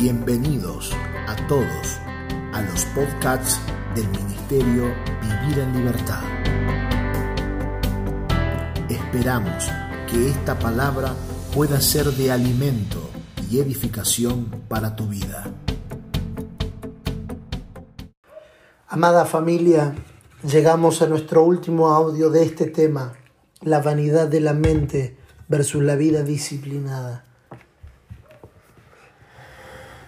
Bienvenidos a todos a los podcasts del Ministerio Vivir en Libertad. Esperamos que esta palabra pueda ser de alimento y edificación para tu vida. Amada familia, llegamos a nuestro último audio de este tema, la vanidad de la mente versus la vida disciplinada.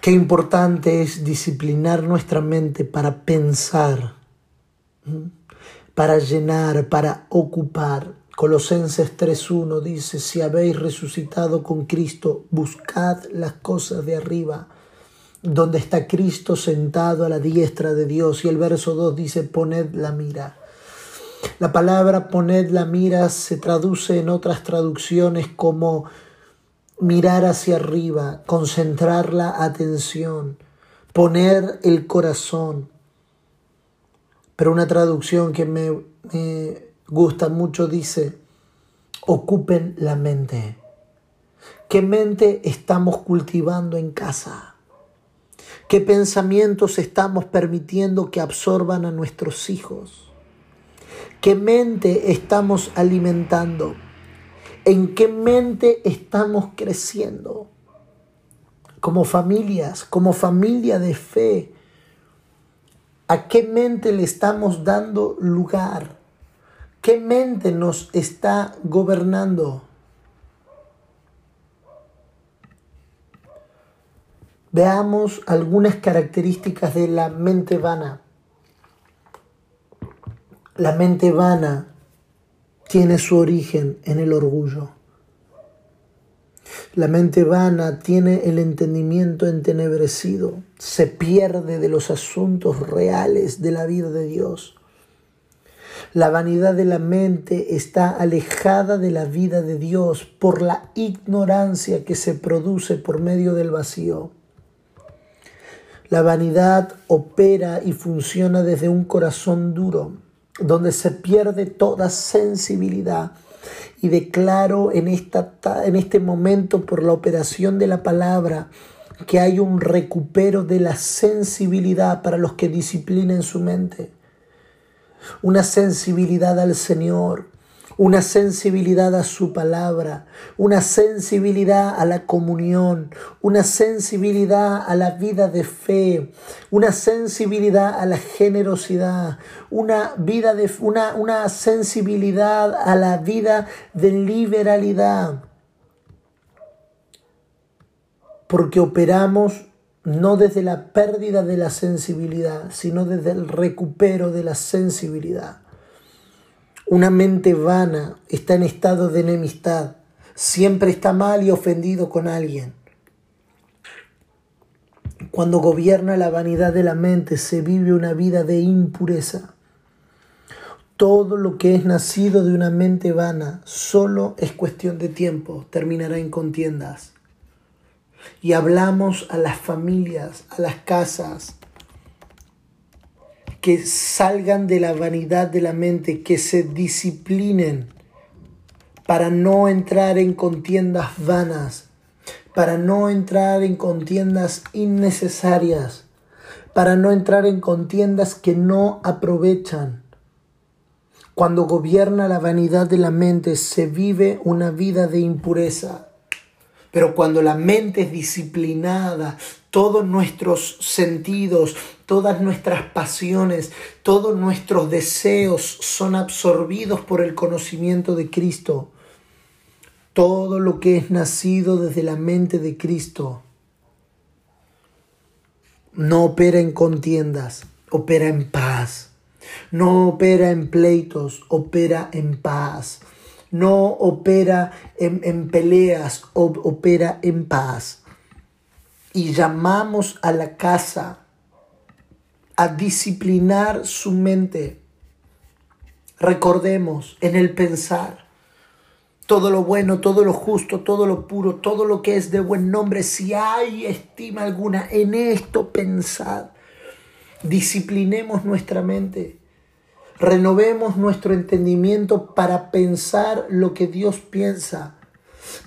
Qué importante es disciplinar nuestra mente para pensar, para llenar, para ocupar. Colosenses 3.1 dice, si habéis resucitado con Cristo, buscad las cosas de arriba, donde está Cristo sentado a la diestra de Dios. Y el verso 2 dice, poned la mira. La palabra poned la mira se traduce en otras traducciones como mirar hacia arriba, concentrar la atención, poner el corazón. Pero una traducción que me, gusta mucho dice, ocupen la mente. ¿Qué mente estamos cultivando en casa? ¿Qué pensamientos estamos permitiendo que absorban a nuestros hijos? ¿Qué mente estamos alimentando? En qué mente estamos creciendo como familias, como familia de fe. ¿A qué mente le estamos dando lugar? ¿Qué mente nos está gobernando? Veamos algunas características de la mente vana. La mente vana tiene su origen en el orgullo. La mente vana tiene el entendimiento entenebrecido, se pierde de los asuntos reales de la vida de Dios. La vanidad de la mente está alejada de la vida de Dios por la ignorancia que se produce por medio del vacío. La vanidad opera y funciona desde un corazón duro, donde se pierde toda sensibilidad. Y declaro en, esta, en este momento por la operación de la palabra que hay un recupero de la sensibilidad para los que disciplinen su mente. Una sensibilidad al Señor, una sensibilidad a su palabra, una sensibilidad a la comunión, una sensibilidad a la vida de fe, una sensibilidad a la generosidad, una vida de una, una sensibilidad a la vida de liberalidad. Porque operamos no desde la pérdida de la sensibilidad, sino desde el recupero de la sensibilidad. Una mente vana está en estado de enemistad, siempre está mal y ofendido con alguien. Cuando gobierna la vanidad de la mente se vive una vida de impureza. Todo lo que es nacido de una mente vana solo es cuestión de tiempo, terminará en contiendas. Y hablamos a las familias, a las casas, que salgan de la vanidad de la mente, que se disciplinen para no entrar en contiendas vanas, para no entrar en contiendas innecesarias, para no entrar en contiendas que no aprovechan. Cuando gobierna la vanidad de la mente se vive una vida de impureza. Pero cuando la mente es disciplinada, todos nuestros sentidos, todas nuestras pasiones, todos nuestros deseos son absorbidos por el conocimiento de Cristo. Todo lo que es nacido desde la mente de Cristo no opera en contiendas, opera en paz. No opera en pleitos, opera en paz. No opera en, peleas, opera en paz y llamamos a la casa a disciplinar su mente. Recordemos en el pensar todo lo bueno, todo lo justo, todo lo puro, todo lo que es de buen nombre, si hay estima alguna, en esto pensad. Disciplinemos nuestra mente. Renovemos nuestro entendimiento para pensar lo que Dios piensa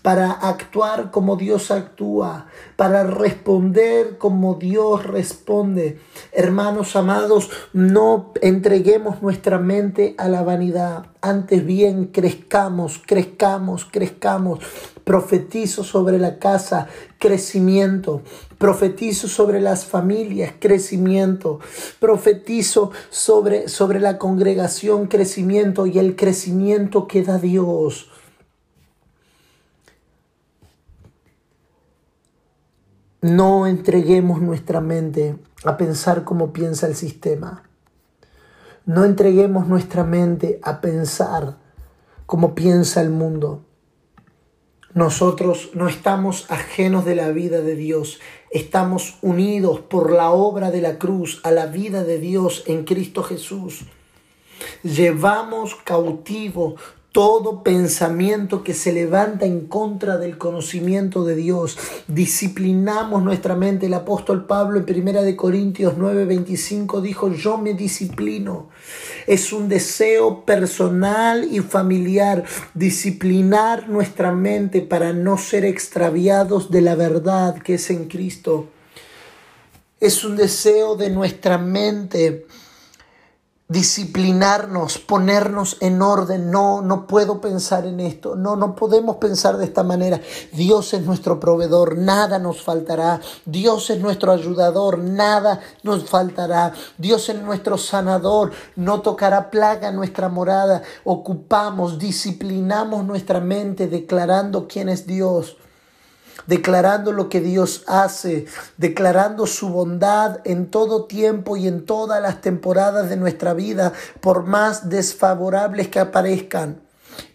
para actuar como Dios actúa, para responder como Dios responde. Hermanos amados, no entreguemos nuestra mente a la vanidad, antes bien crezcamos, crezcamos, crezcamos. Profetizo sobre la casa, crecimiento. Profetizo sobre las familias, crecimiento. Profetizo sobre, sobre la congregación, crecimiento y el crecimiento que da Dios. No entreguemos nuestra mente a pensar como piensa el sistema. No entreguemos nuestra mente a pensar como piensa el mundo. Nosotros no estamos ajenos de la vida de Dios, estamos unidos por la obra de la cruz a la vida de Dios en Cristo Jesús. Llevamos cautivo todo pensamiento que se levanta en contra del conocimiento de Dios. Disciplinamos nuestra mente. El apóstol Pablo en 1 de Corintios 9:25 dijo, "Yo me disciplino." Es un deseo personal y familiar disciplinar nuestra mente para no ser extraviados de la verdad que es en Cristo. Es un deseo de nuestra mente disciplinarnos, ponernos en orden. No, no puedo pensar en esto. No, no podemos pensar de esta manera. Dios es nuestro proveedor, nada nos faltará. Dios es nuestro ayudador, nada nos faltará. Dios es nuestro sanador, no tocará plaga nuestra morada. Ocupamos, disciplinamos nuestra mente declarando quién es Dios declarando lo que Dios hace, declarando su bondad en todo tiempo y en todas las temporadas de nuestra vida, por más desfavorables que aparezcan.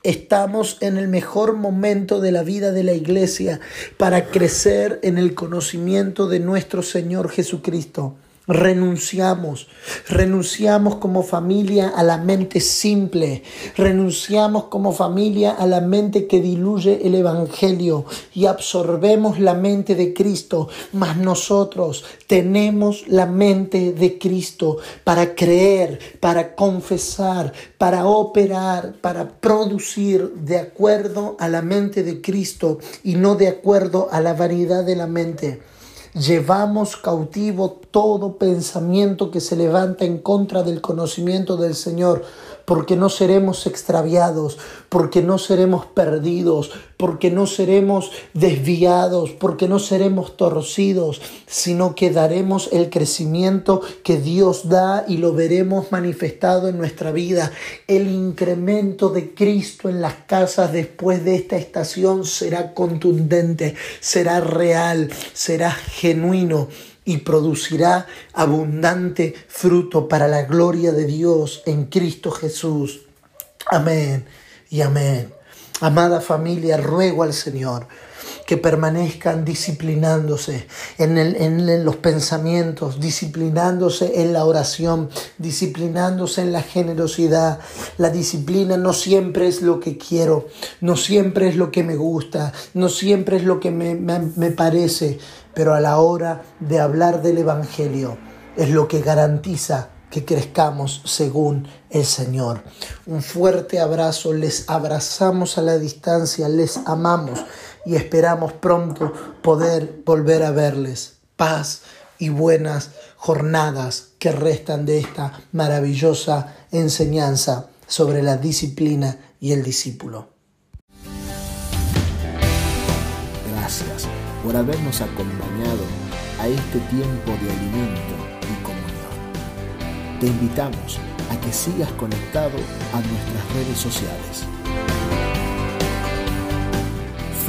Estamos en el mejor momento de la vida de la iglesia para crecer en el conocimiento de nuestro Señor Jesucristo renunciamos, renunciamos como familia a la mente simple, renunciamos como familia a la mente que diluye el Evangelio y absorbemos la mente de Cristo, mas nosotros tenemos la mente de Cristo para creer, para confesar, para operar, para producir de acuerdo a la mente de Cristo y no de acuerdo a la vanidad de la mente. Llevamos cautivo todo pensamiento que se levanta en contra del conocimiento del Señor, porque no seremos extraviados, porque no seremos perdidos, porque no seremos desviados, porque no seremos torcidos, sino que daremos el crecimiento que Dios da y lo veremos manifestado en nuestra vida. El incremento de Cristo en las casas después de esta estación será contundente, será real, será genuino y producirá abundante fruto para la gloria de Dios en Cristo Jesús. Amén y amén. Amada familia, ruego al Señor que permanezcan disciplinándose en, en, los pensamientos, disciplinándose en la oración, disciplinándose en la generosidad. La disciplina no siempre es lo que quiero, no siempre es lo que me gusta, no siempre es lo que me, me parece, pero a la hora de hablar del Evangelio es lo que garantiza que crezcamos según el Señor. Un fuerte abrazo, les abrazamos a la distancia, les amamos y esperamos pronto poder volver a verles. Paz y buenas jornadas que restan de esta maravillosa enseñanza sobre la disciplina y el discípulo. Gracias por habernos acompañado a este tiempo de alimento te invitamos a que sigas conectado a nuestras redes sociales.